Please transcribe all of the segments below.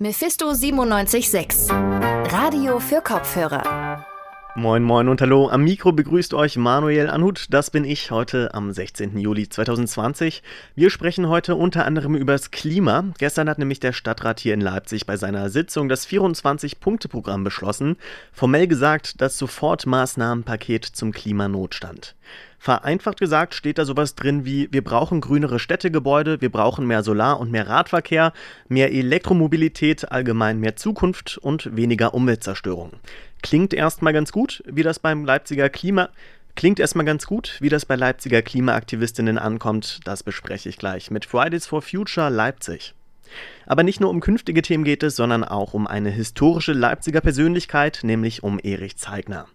Mephisto 976 Radio für Kopfhörer. Moin Moin und Hallo, am Mikro begrüßt euch Manuel Anhut, das bin ich heute am 16. Juli 2020. Wir sprechen heute unter anderem über das Klima. Gestern hat nämlich der Stadtrat hier in Leipzig bei seiner Sitzung das 24-Punkte-Programm beschlossen, formell gesagt das Sofortmaßnahmenpaket zum Klimanotstand. Vereinfacht gesagt steht da sowas drin wie, wir brauchen grünere Städtegebäude, wir brauchen mehr Solar- und mehr Radverkehr, mehr Elektromobilität, allgemein mehr Zukunft und weniger Umweltzerstörung. Klingt erstmal ganz gut, wie das beim Leipziger Klima. Klingt erstmal ganz gut, wie das bei Leipziger Klimaaktivistinnen ankommt. Das bespreche ich gleich mit Fridays for Future Leipzig. Aber nicht nur um künftige Themen geht es, sondern auch um eine historische Leipziger Persönlichkeit, nämlich um Erich Zeigner.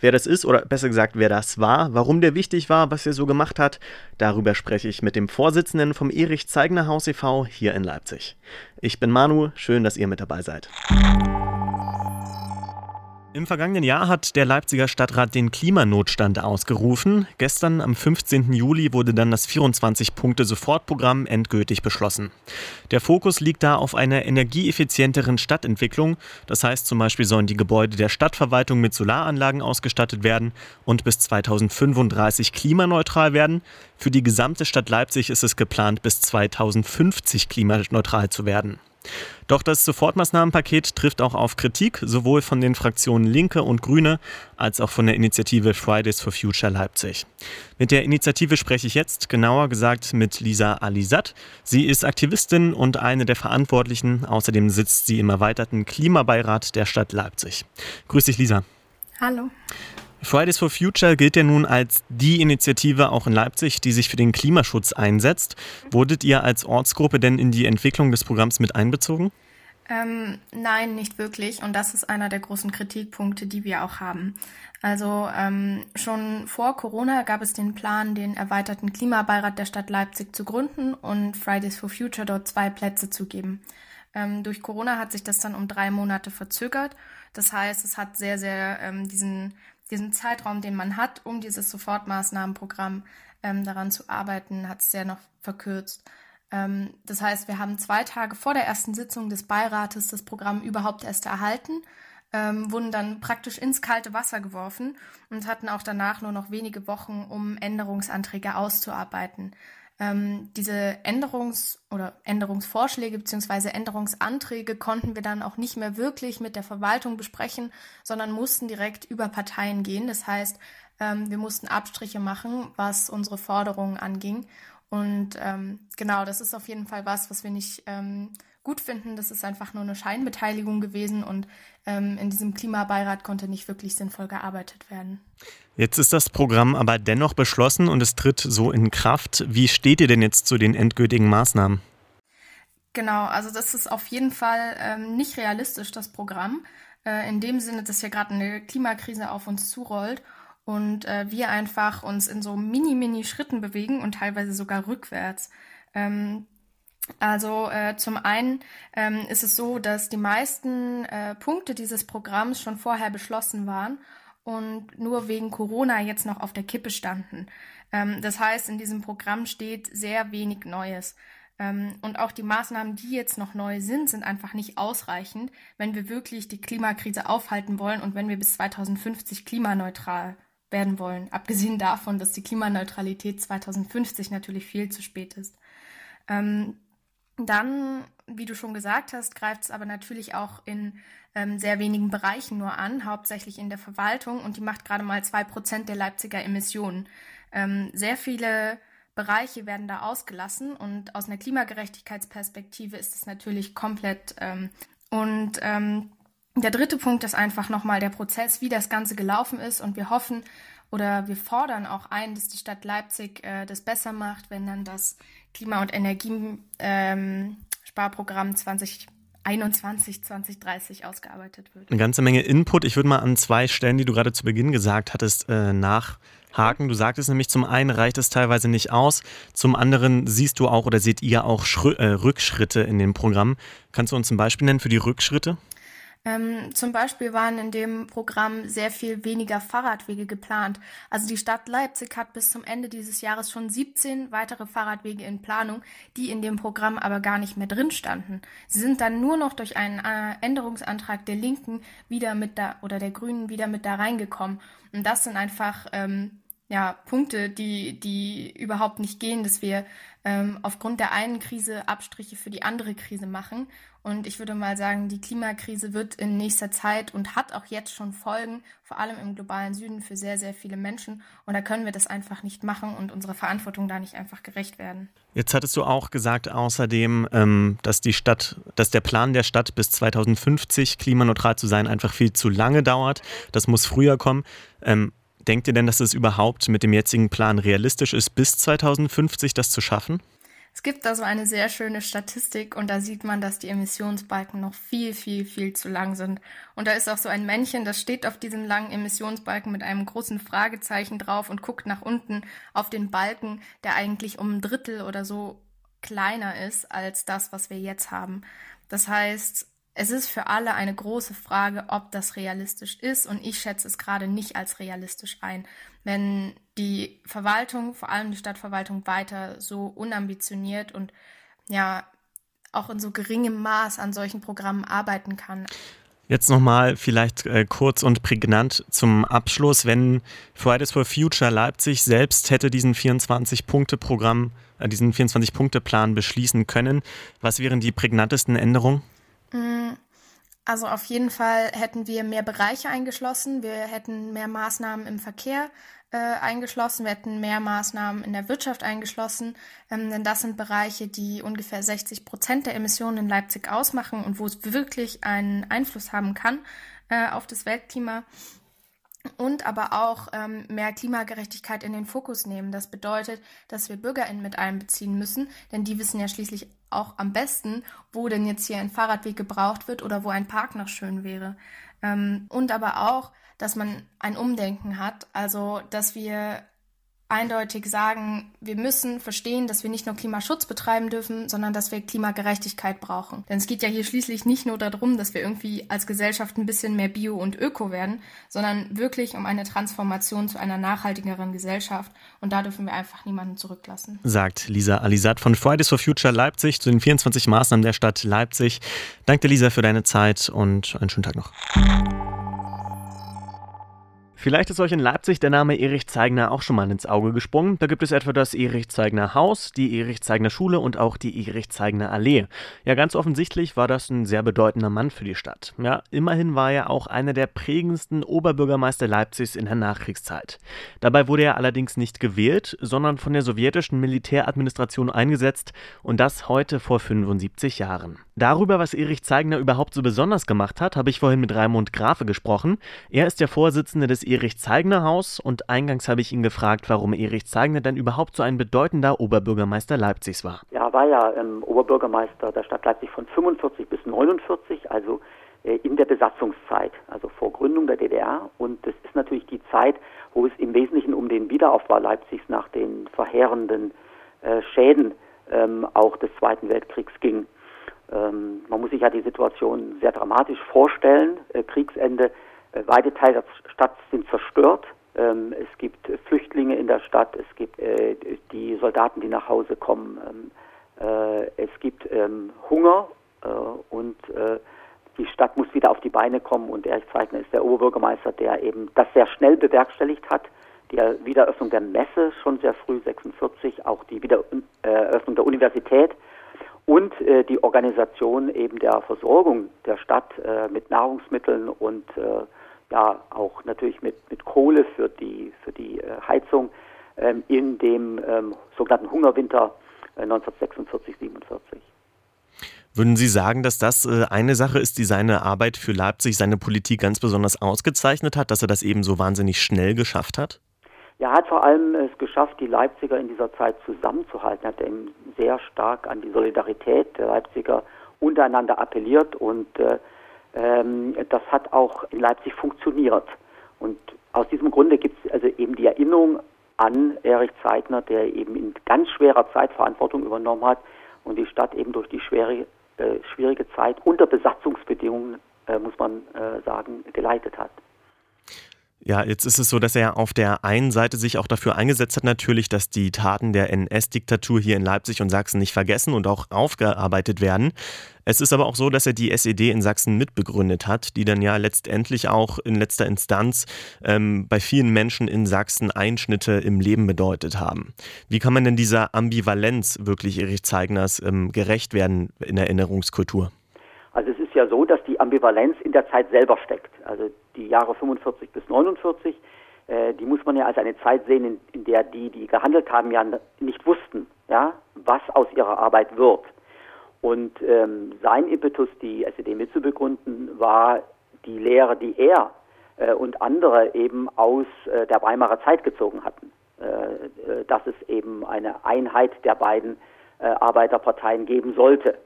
Wer das ist, oder besser gesagt, wer das war, warum der wichtig war, was er so gemacht hat, darüber spreche ich mit dem Vorsitzenden vom Erich Zeigner Haus e.V. hier in Leipzig. Ich bin Manu, schön, dass ihr mit dabei seid. Im vergangenen Jahr hat der Leipziger Stadtrat den Klimanotstand ausgerufen. Gestern am 15. Juli wurde dann das 24-Punkte-Sofortprogramm endgültig beschlossen. Der Fokus liegt da auf einer energieeffizienteren Stadtentwicklung. Das heißt zum Beispiel sollen die Gebäude der Stadtverwaltung mit Solaranlagen ausgestattet werden und bis 2035 klimaneutral werden. Für die gesamte Stadt Leipzig ist es geplant, bis 2050 klimaneutral zu werden. Doch das Sofortmaßnahmenpaket trifft auch auf Kritik, sowohl von den Fraktionen Linke und Grüne als auch von der Initiative Fridays for Future Leipzig. Mit der Initiative spreche ich jetzt, genauer gesagt mit Lisa Alisat. Sie ist Aktivistin und eine der Verantwortlichen. Außerdem sitzt sie im erweiterten Klimabeirat der Stadt Leipzig. Grüß dich, Lisa. Hallo. Fridays for Future gilt ja nun als die Initiative auch in Leipzig, die sich für den Klimaschutz einsetzt. Wurdet ihr als Ortsgruppe denn in die Entwicklung des Programms mit einbezogen? Ähm, nein, nicht wirklich. Und das ist einer der großen Kritikpunkte, die wir auch haben. Also ähm, schon vor Corona gab es den Plan, den erweiterten Klimabeirat der Stadt Leipzig zu gründen und Fridays for Future dort zwei Plätze zu geben. Ähm, durch Corona hat sich das dann um drei Monate verzögert. Das heißt, es hat sehr, sehr ähm, diesen diesen Zeitraum, den man hat, um dieses Sofortmaßnahmenprogramm ähm, daran zu arbeiten, hat es sehr noch verkürzt. Ähm, das heißt, wir haben zwei Tage vor der ersten Sitzung des Beirates das Programm überhaupt erst erhalten, ähm, wurden dann praktisch ins kalte Wasser geworfen und hatten auch danach nur noch wenige Wochen, um Änderungsanträge auszuarbeiten. Ähm, diese Änderungs- oder Änderungsvorschläge bzw. Änderungsanträge konnten wir dann auch nicht mehr wirklich mit der Verwaltung besprechen, sondern mussten direkt über Parteien gehen. Das heißt, ähm, wir mussten Abstriche machen, was unsere Forderungen anging. Und ähm, genau, das ist auf jeden Fall was, was wir nicht ähm, gut finden. Das ist einfach nur eine Scheinbeteiligung gewesen und ähm, in diesem Klimabeirat konnte nicht wirklich sinnvoll gearbeitet werden. Jetzt ist das Programm aber dennoch beschlossen und es tritt so in Kraft. Wie steht ihr denn jetzt zu den endgültigen Maßnahmen? Genau, also das ist auf jeden Fall ähm, nicht realistisch, das Programm. Äh, in dem Sinne, dass hier gerade eine Klimakrise auf uns zurollt und äh, wir einfach uns in so mini-mini-Schritten bewegen und teilweise sogar rückwärts. Ähm, also äh, zum einen ähm, ist es so, dass die meisten äh, Punkte dieses Programms schon vorher beschlossen waren und nur wegen Corona jetzt noch auf der Kippe standen. Ähm, das heißt, in diesem Programm steht sehr wenig Neues. Ähm, und auch die Maßnahmen, die jetzt noch neu sind, sind einfach nicht ausreichend, wenn wir wirklich die Klimakrise aufhalten wollen und wenn wir bis 2050 klimaneutral werden wollen. Abgesehen davon, dass die Klimaneutralität 2050 natürlich viel zu spät ist. Ähm, dann, wie du schon gesagt hast, greift es aber natürlich auch in ähm, sehr wenigen Bereichen nur an, hauptsächlich in der Verwaltung und die macht gerade mal zwei Prozent der Leipziger Emissionen. Ähm, sehr viele Bereiche werden da ausgelassen und aus einer Klimagerechtigkeitsperspektive ist es natürlich komplett. Ähm, und ähm, der dritte Punkt ist einfach nochmal der Prozess, wie das Ganze gelaufen ist und wir hoffen oder wir fordern auch ein, dass die Stadt Leipzig äh, das besser macht, wenn dann das Klima- und Energiesparprogramm ähm, 2021, 2030 ausgearbeitet wird. Eine ganze Menge Input. Ich würde mal an zwei Stellen, die du gerade zu Beginn gesagt hattest, äh, nachhaken. Du sagtest nämlich, zum einen reicht es teilweise nicht aus, zum anderen siehst du auch oder seht ihr auch Schrü äh, Rückschritte in dem Programm. Kannst du uns ein Beispiel nennen für die Rückschritte? Ähm, zum Beispiel waren in dem Programm sehr viel weniger Fahrradwege geplant. Also die Stadt Leipzig hat bis zum Ende dieses Jahres schon 17 weitere Fahrradwege in Planung, die in dem Programm aber gar nicht mehr drin standen. Sie sind dann nur noch durch einen äh, Änderungsantrag der Linken wieder mit da oder der Grünen wieder mit da reingekommen. Und das sind einfach ähm, ja, Punkte, die, die überhaupt nicht gehen, dass wir ähm, aufgrund der einen Krise Abstriche für die andere Krise machen. Und ich würde mal sagen, die Klimakrise wird in nächster Zeit und hat auch jetzt schon Folgen, vor allem im globalen Süden, für sehr, sehr viele Menschen. Und da können wir das einfach nicht machen und unserer Verantwortung da nicht einfach gerecht werden. Jetzt hattest du auch gesagt außerdem, ähm, dass die Stadt, dass der Plan der Stadt bis 2050 klimaneutral zu sein einfach viel zu lange dauert. Das muss früher kommen. Ähm, Denkt ihr denn, dass es überhaupt mit dem jetzigen Plan realistisch ist, bis 2050 das zu schaffen? Es gibt da so eine sehr schöne Statistik und da sieht man, dass die Emissionsbalken noch viel, viel, viel zu lang sind. Und da ist auch so ein Männchen, das steht auf diesem langen Emissionsbalken mit einem großen Fragezeichen drauf und guckt nach unten auf den Balken, der eigentlich um ein Drittel oder so kleiner ist als das, was wir jetzt haben. Das heißt, es ist für alle eine große Frage, ob das realistisch ist und ich schätze es gerade nicht als realistisch ein. Wenn die Verwaltung, vor allem die Stadtverwaltung, weiter so unambitioniert und ja auch in so geringem Maß an solchen Programmen arbeiten kann. Jetzt nochmal vielleicht äh, kurz und prägnant zum Abschluss. Wenn Fridays for Future Leipzig selbst hätte diesen 24-Punkte-Programm, äh, diesen 24-Punkte-Plan beschließen können, was wären die prägnantesten Änderungen? Mm, also auf jeden Fall hätten wir mehr Bereiche eingeschlossen, wir hätten mehr Maßnahmen im Verkehr äh, eingeschlossen, wir hätten mehr Maßnahmen in der Wirtschaft eingeschlossen, ähm, denn das sind Bereiche, die ungefähr 60 Prozent der Emissionen in Leipzig ausmachen und wo es wirklich einen Einfluss haben kann äh, auf das Weltklima. Und aber auch ähm, mehr Klimagerechtigkeit in den Fokus nehmen. Das bedeutet, dass wir BürgerInnen mit einbeziehen müssen, denn die wissen ja schließlich auch am besten, wo denn jetzt hier ein Fahrradweg gebraucht wird oder wo ein Park noch schön wäre. Ähm, und aber auch, dass man ein Umdenken hat, also dass wir eindeutig sagen, wir müssen verstehen, dass wir nicht nur Klimaschutz betreiben dürfen, sondern dass wir Klimagerechtigkeit brauchen. Denn es geht ja hier schließlich nicht nur darum, dass wir irgendwie als Gesellschaft ein bisschen mehr Bio und Öko werden, sondern wirklich um eine Transformation zu einer nachhaltigeren Gesellschaft. Und da dürfen wir einfach niemanden zurücklassen. Sagt Lisa Alisat von Fridays for Future Leipzig zu den 24 Maßnahmen der Stadt Leipzig. Danke, Lisa, für deine Zeit und einen schönen Tag noch. Vielleicht ist euch in Leipzig der Name Erich Zeigner auch schon mal ins Auge gesprungen. Da gibt es etwa das Erich Zeigner Haus, die Erich Zeigner Schule und auch die Erich Zeigner Allee. Ja, ganz offensichtlich war das ein sehr bedeutender Mann für die Stadt. Ja, immerhin war er auch einer der prägendsten Oberbürgermeister Leipzigs in der Nachkriegszeit. Dabei wurde er allerdings nicht gewählt, sondern von der sowjetischen Militäradministration eingesetzt und das heute vor 75 Jahren. Darüber, was Erich Zeigner überhaupt so besonders gemacht hat, habe ich vorhin mit Raimund Grafe gesprochen. Er ist der Vorsitzende des Erich Zeigner Haus und eingangs habe ich ihn gefragt, warum Erich Zeigner denn überhaupt so ein bedeutender Oberbürgermeister Leipzigs war. Ja, war ja ähm, Oberbürgermeister der Stadt Leipzig von 45 bis 49, also äh, in der Besatzungszeit, also vor Gründung der DDR. Und das ist natürlich die Zeit, wo es im Wesentlichen um den Wiederaufbau Leipzigs nach den verheerenden äh, Schäden ähm, auch des Zweiten Weltkriegs ging. Ähm, man muss sich ja die Situation sehr dramatisch vorstellen. Äh, Kriegsende weite Teile der Stadt sind zerstört. Ähm, es gibt Flüchtlinge in der Stadt, es gibt äh, die Soldaten, die nach Hause kommen. Ähm, äh, es gibt ähm, Hunger äh, und äh, die Stadt muss wieder auf die Beine kommen und Erich Zeigner ist der Oberbürgermeister, der eben das sehr schnell bewerkstelligt hat. Die Wiedereröffnung der Messe schon sehr früh, 46, auch die Wiedereröffnung der Universität und äh, die Organisation eben der Versorgung der Stadt äh, mit Nahrungsmitteln und äh, ja auch natürlich mit, mit Kohle für die, für die äh, Heizung ähm, in dem ähm, sogenannten Hungerwinter 1946, äh, 47. Würden Sie sagen, dass das äh, eine Sache ist, die seine Arbeit für Leipzig, seine Politik ganz besonders ausgezeichnet hat, dass er das eben so wahnsinnig schnell geschafft hat? Ja, er hat vor allem es geschafft, die Leipziger in dieser Zeit zusammenzuhalten. Er hat eben sehr stark an die Solidarität der Leipziger untereinander appelliert und äh, ähm, das hat auch in Leipzig funktioniert. Und aus diesem Grunde gibt es also eben die Erinnerung an Erich Zeigner, der eben in ganz schwerer Zeit Verantwortung übernommen hat und die Stadt eben durch die schwere, äh, schwierige Zeit unter Besatzungsbedingungen äh, muss man äh, sagen, geleitet hat. Ja, jetzt ist es so, dass er auf der einen Seite sich auch dafür eingesetzt hat, natürlich, dass die Taten der NS-Diktatur hier in Leipzig und Sachsen nicht vergessen und auch aufgearbeitet werden. Es ist aber auch so, dass er die SED in Sachsen mitbegründet hat, die dann ja letztendlich auch in letzter Instanz ähm, bei vielen Menschen in Sachsen Einschnitte im Leben bedeutet haben. Wie kann man denn dieser Ambivalenz wirklich Erich Zeigners ähm, gerecht werden in Erinnerungskultur? Also es ist ja so, dass die Ambivalenz in der Zeit selber steckt. Also die Jahre 45 bis 49, äh, die muss man ja als eine Zeit sehen, in, in, der die, die gehandelt haben, ja nicht wussten, ja, was aus ihrer Arbeit wird. Und ähm, sein Impetus, die SED mitzubegründen, war die Lehre, die er äh, und andere eben aus äh, der Weimarer Zeit gezogen hatten. Äh, äh, dass es eben eine Einheit der beiden äh, Arbeiterparteien geben sollte.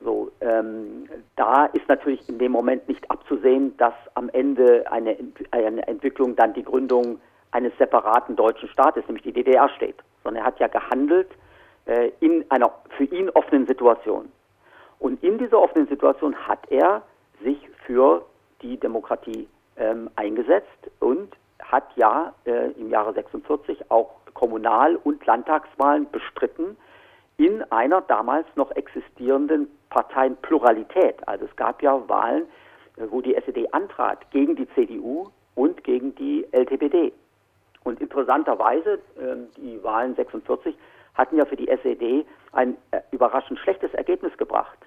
So, ähm, da ist natürlich in dem Moment nicht abzusehen, dass am Ende eine, eine Entwicklung dann die Gründung eines separaten deutschen Staates, nämlich die DDR, steht. Sondern er hat ja gehandelt äh, in einer für ihn offenen Situation. Und in dieser offenen Situation hat er sich für die Demokratie ähm, eingesetzt und hat ja äh, im Jahre 46 auch Kommunal- und Landtagswahlen bestritten in einer damals noch existierenden Parteienpluralität. Also es gab ja Wahlen, äh, wo die SED antrat gegen die CDU und gegen die LTPD. Und interessanterweise, ähm, die Wahlen 46 hatten ja für die SED ein äh, überraschend schlechtes Ergebnis gebracht.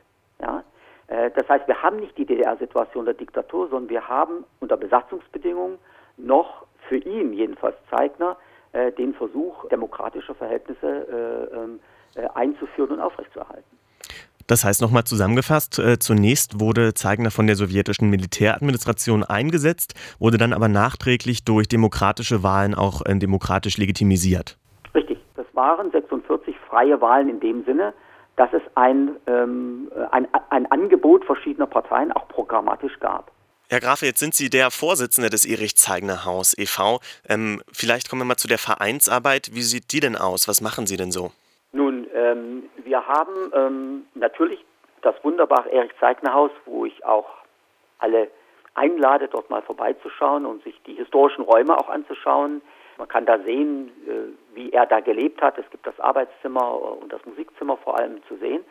Ja? Äh, das heißt, wir haben nicht die DDR-Situation der Diktatur, sondern wir haben unter Besatzungsbedingungen noch für ihn, jedenfalls Zeigner, den Versuch, demokratische Verhältnisse ähm, einzuführen und aufrechtzuerhalten. Das heißt nochmal zusammengefasst, äh, zunächst wurde Zeigner von der sowjetischen Militäradministration eingesetzt, wurde dann aber nachträglich durch demokratische Wahlen auch äh, demokratisch legitimisiert. Richtig, das waren 46 freie Wahlen in dem Sinne, dass es ein, ähm, ein, ein Angebot verschiedener Parteien auch programmatisch gab. Herr Grafe, jetzt sind Sie der Vorsitzende des Erich Zeigner Haus e.V. Ähm, vielleicht kommen wir mal zu der Vereinsarbeit. Wie sieht die denn aus? Was machen Sie denn so? Nun, ähm, wir haben ähm, natürlich das wunderbare Erich Zeigner Haus, wo ich auch alle einlade, dort mal vorbeizuschauen und sich die historischen Räume auch anzuschauen. Man kann da sehen, äh, wie er da gelebt hat. Es gibt das Arbeitszimmer und das Musikzimmer vor allem zu sehen.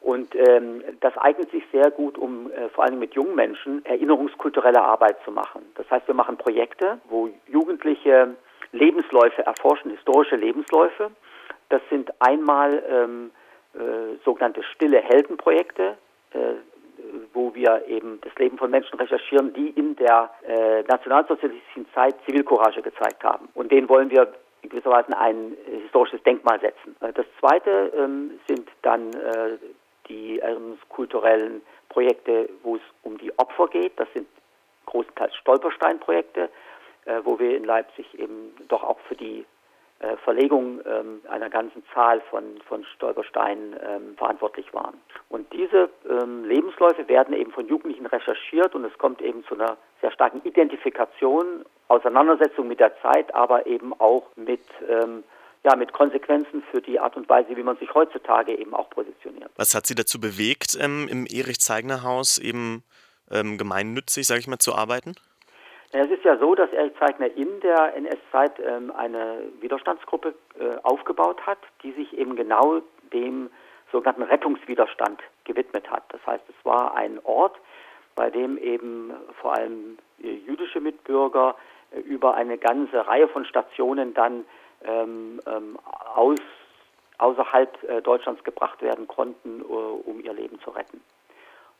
Und ähm, das eignet sich sehr gut, um äh, vor allem mit jungen Menschen erinnerungskulturelle Arbeit zu machen. Das heißt, wir machen Projekte, wo Jugendliche Lebensläufe erforschen, historische Lebensläufe. Das sind einmal ähm, äh, sogenannte stille Heldenprojekte, äh, wo wir eben das Leben von Menschen recherchieren, die in der äh, nationalsozialistischen Zeit Zivilcourage gezeigt haben. Und denen wollen wir in gewisser Weise ein historisches Denkmal setzen. Äh, das zweite ähm, sind dann äh, die kulturellen Projekte, wo es um die Opfer geht. Das sind großenteils Stolpersteinprojekte, äh, wo wir in Leipzig eben doch auch für die äh, Verlegung ähm, einer ganzen Zahl von, von Stolpersteinen ähm, verantwortlich waren. Und diese ähm, Lebensläufe werden eben von Jugendlichen recherchiert und es kommt eben zu einer sehr starken Identifikation, Auseinandersetzung mit der Zeit, aber eben auch mit ähm, ja, mit Konsequenzen für die Art und Weise, wie man sich heutzutage eben auch positioniert. Was hat Sie dazu bewegt, ähm, im Erich-Zeigner-Haus eben ähm, gemeinnützig, sage ich mal, zu arbeiten? Es ist ja so, dass Erich Zeigner in der NS-Zeit ähm, eine Widerstandsgruppe äh, aufgebaut hat, die sich eben genau dem sogenannten Rettungswiderstand gewidmet hat. Das heißt, es war ein Ort, bei dem eben vor allem äh, jüdische Mitbürger äh, über eine ganze Reihe von Stationen dann ähm, ähm, aus, außerhalb Deutschlands gebracht werden konnten, um ihr Leben zu retten.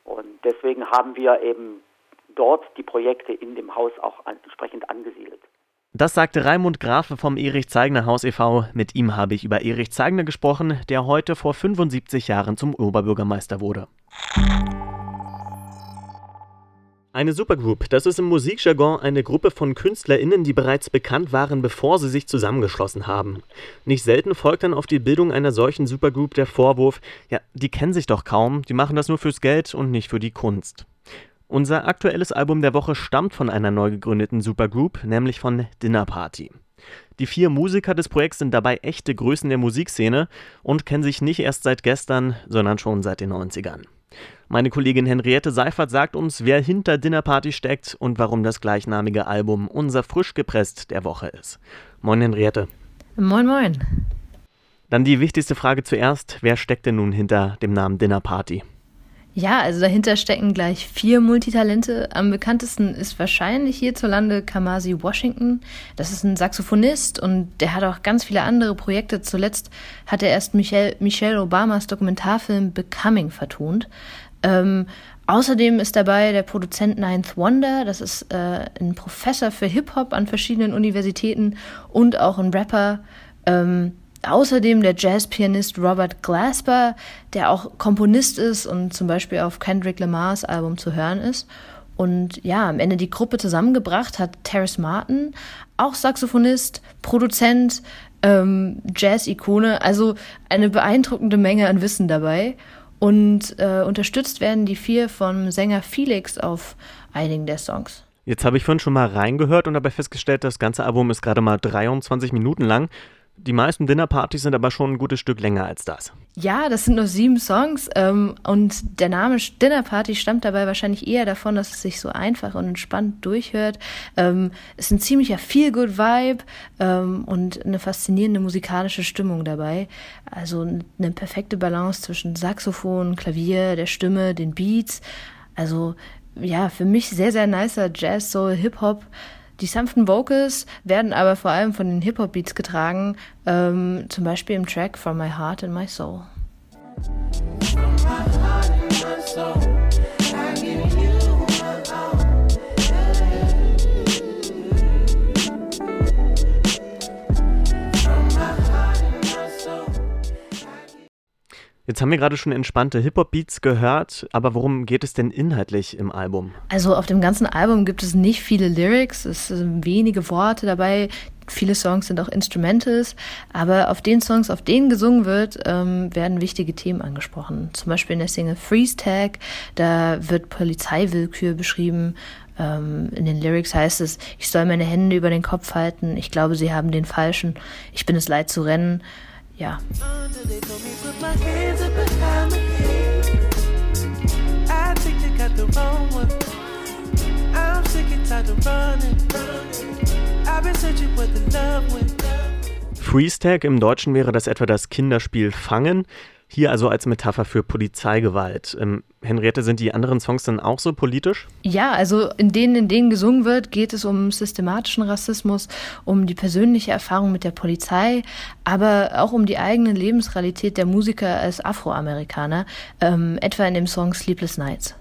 Und deswegen haben wir eben dort die Projekte in dem Haus auch entsprechend angesiedelt. Das sagte Raimund Grafe vom Erich Zeigner Haus e.V. Mit ihm habe ich über Erich Zeigner gesprochen, der heute vor 75 Jahren zum Oberbürgermeister wurde. Eine Supergroup, das ist im Musikjargon eine Gruppe von KünstlerInnen, die bereits bekannt waren, bevor sie sich zusammengeschlossen haben. Nicht selten folgt dann auf die Bildung einer solchen Supergroup der Vorwurf, ja, die kennen sich doch kaum, die machen das nur fürs Geld und nicht für die Kunst. Unser aktuelles Album der Woche stammt von einer neu gegründeten Supergroup, nämlich von Dinner Party. Die vier Musiker des Projekts sind dabei echte Größen der Musikszene und kennen sich nicht erst seit gestern, sondern schon seit den 90ern. Meine Kollegin Henriette Seifert sagt uns, wer hinter Dinnerparty steckt und warum das gleichnamige Album unser frisch gepresst der Woche ist. Moin Henriette. Moin, moin. Dann die wichtigste Frage zuerst. Wer steckt denn nun hinter dem Namen Dinnerparty? Ja, also dahinter stecken gleich vier Multitalente. Am bekanntesten ist wahrscheinlich hierzulande Kamasi Washington. Das ist ein Saxophonist und der hat auch ganz viele andere Projekte. Zuletzt hat er erst Michelle, Michelle Obamas Dokumentarfilm Becoming vertont. Ähm, außerdem ist dabei der Produzent Ninth Wonder. Das ist äh, ein Professor für Hip-Hop an verschiedenen Universitäten und auch ein Rapper. Ähm, Außerdem der Jazzpianist Robert Glasper, der auch Komponist ist und zum Beispiel auf Kendrick Lamars Album zu hören ist. Und ja, am Ende die Gruppe zusammengebracht hat Terrace Martin, auch Saxophonist, Produzent, ähm, Jazz-Ikone, also eine beeindruckende Menge an Wissen dabei. Und äh, unterstützt werden die vier vom Sänger Felix auf einigen der Songs. Jetzt habe ich vorhin schon mal reingehört und dabei festgestellt, das ganze Album ist gerade mal 23 Minuten lang. Die meisten Dinnerpartys sind aber schon ein gutes Stück länger als das. Ja, das sind nur sieben Songs ähm, und der Name Dinnerparty stammt dabei wahrscheinlich eher davon, dass es sich so einfach und entspannt durchhört. Ähm, es ist ein ziemlicher Feel-Good-Vibe ähm, und eine faszinierende musikalische Stimmung dabei. Also eine perfekte Balance zwischen Saxophon, Klavier, der Stimme, den Beats. Also ja, für mich sehr, sehr nicer Jazz, Soul, Hip-Hop. Die sanften Vocals werden aber vor allem von den Hip-Hop-Beats getragen, ähm, zum Beispiel im Track From My Heart and My Soul. From my heart and my soul. Jetzt haben wir gerade schon entspannte Hip-Hop-Beats gehört, aber worum geht es denn inhaltlich im Album? Also auf dem ganzen Album gibt es nicht viele Lyrics, es sind wenige Worte dabei. Viele Songs sind auch Instrumentals, aber auf den Songs, auf denen gesungen wird, ähm, werden wichtige Themen angesprochen. Zum Beispiel in der Single Freeze Tag, da wird Polizeiwillkür beschrieben. Ähm, in den Lyrics heißt es, ich soll meine Hände über den Kopf halten, ich glaube, sie haben den falschen, ich bin es leid zu rennen ja. Freeze Tag im Deutschen wäre das etwa das Kinderspiel Fangen. Hier also als Metapher für Polizeigewalt. Ähm, Henriette, sind die anderen Songs dann auch so politisch? Ja, also in denen, in denen gesungen wird, geht es um systematischen Rassismus, um die persönliche Erfahrung mit der Polizei, aber auch um die eigene Lebensrealität der Musiker als Afroamerikaner, ähm, etwa in dem Song Sleepless Nights.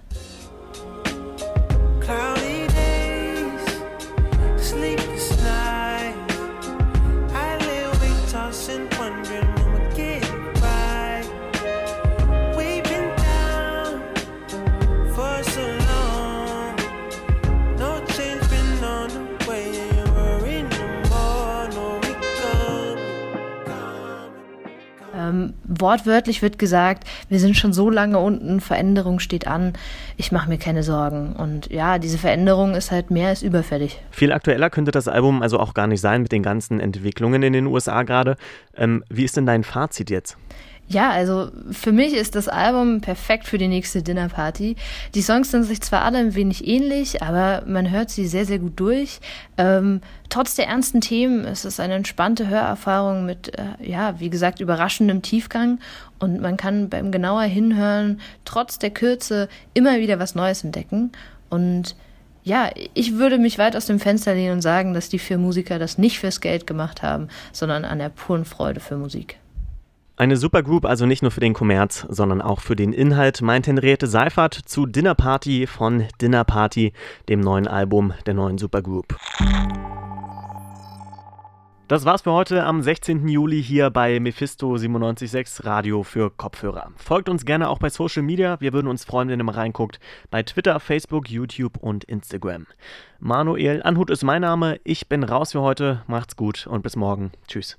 Wortwörtlich wird gesagt, wir sind schon so lange unten, Veränderung steht an, ich mache mir keine Sorgen. Und ja, diese Veränderung ist halt mehr als überfällig. Viel aktueller könnte das Album also auch gar nicht sein mit den ganzen Entwicklungen in den USA gerade. Ähm, wie ist denn dein Fazit jetzt? Ja, also für mich ist das Album perfekt für die nächste Dinnerparty. Die Songs sind sich zwar alle ein wenig ähnlich, aber man hört sie sehr, sehr gut durch. Ähm, trotz der ernsten Themen ist es eine entspannte Hörerfahrung mit, äh, ja, wie gesagt, überraschendem Tiefgang und man kann beim genauer Hinhören trotz der Kürze immer wieder was Neues entdecken und ja, ich würde mich weit aus dem Fenster lehnen und sagen, dass die vier Musiker das nicht fürs Geld gemacht haben, sondern an der puren Freude für Musik. Eine Supergroup also nicht nur für den Kommerz, sondern auch für den Inhalt, meint Henriette Seifert zu Dinner Party von Dinner Party, dem neuen Album der neuen Supergroup. Das war's für heute am 16. Juli hier bei Mephisto 976 Radio für Kopfhörer. Folgt uns gerne auch bei Social Media. Wir würden uns freuen, wenn ihr mal reinguckt. Bei Twitter, Facebook, YouTube und Instagram. Manuel Anhut ist mein Name. Ich bin raus für heute. Macht's gut und bis morgen. Tschüss.